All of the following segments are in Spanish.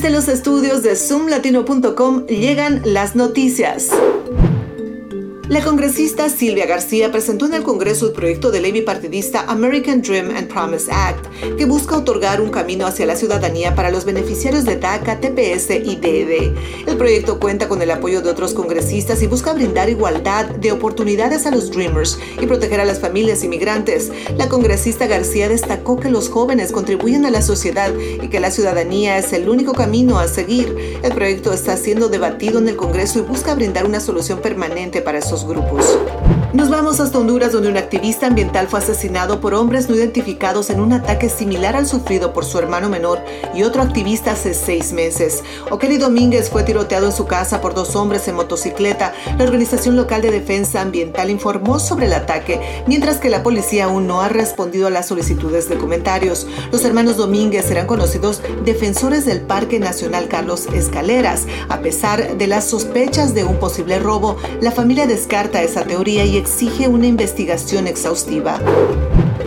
Desde los estudios de zoomlatino.com llegan las noticias. La congresista Silvia García presentó en el Congreso el proyecto de ley bipartidista American Dream and Promise Act, que busca otorgar un camino hacia la ciudadanía para los beneficiarios de DACA, TPS y DED. El proyecto cuenta con el apoyo de otros congresistas y busca brindar igualdad de oportunidades a los Dreamers y proteger a las familias inmigrantes. La congresista García destacó que los jóvenes contribuyen a la sociedad y que la ciudadanía es el único camino a seguir. El proyecto está siendo debatido en el Congreso y busca brindar una solución permanente para esos grupos. Nos vamos hasta Honduras, donde un activista ambiental fue asesinado por hombres no identificados en un ataque similar al sufrido por su hermano menor y otro activista hace seis meses. O'Kelly Domínguez fue tiroteado en su casa por dos hombres en motocicleta. La Organización Local de Defensa Ambiental informó sobre el ataque, mientras que la policía aún no ha respondido a las solicitudes de comentarios. Los hermanos Domínguez serán conocidos defensores del Parque Nacional Carlos Escaleras. A pesar de las sospechas de un posible robo, la familia descarta esa teoría y exige una investigación exhaustiva.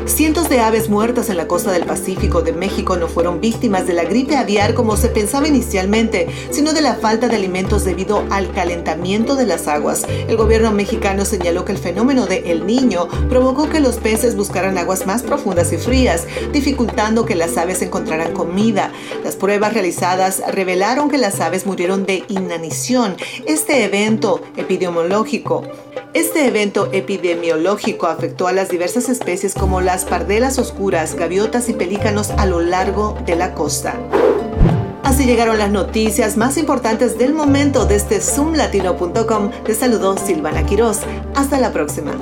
Cientos de aves muertas en la costa del Pacífico de México no fueron víctimas de la gripe aviar como se pensaba inicialmente, sino de la falta de alimentos debido al calentamiento de las aguas. El gobierno mexicano señaló que el fenómeno de El Niño provocó que los peces buscaran aguas más profundas y frías, dificultando que las aves encontraran comida. Las pruebas realizadas revelaron que las aves murieron de inanición. Este evento epidemiológico este evento epidemiológico afectó a las diversas especies como las pardelas oscuras, gaviotas y pelícanos a lo largo de la costa. Así llegaron las noticias más importantes del momento desde zoomlatino.com. Te saludó Silvana Quiroz. Hasta la próxima.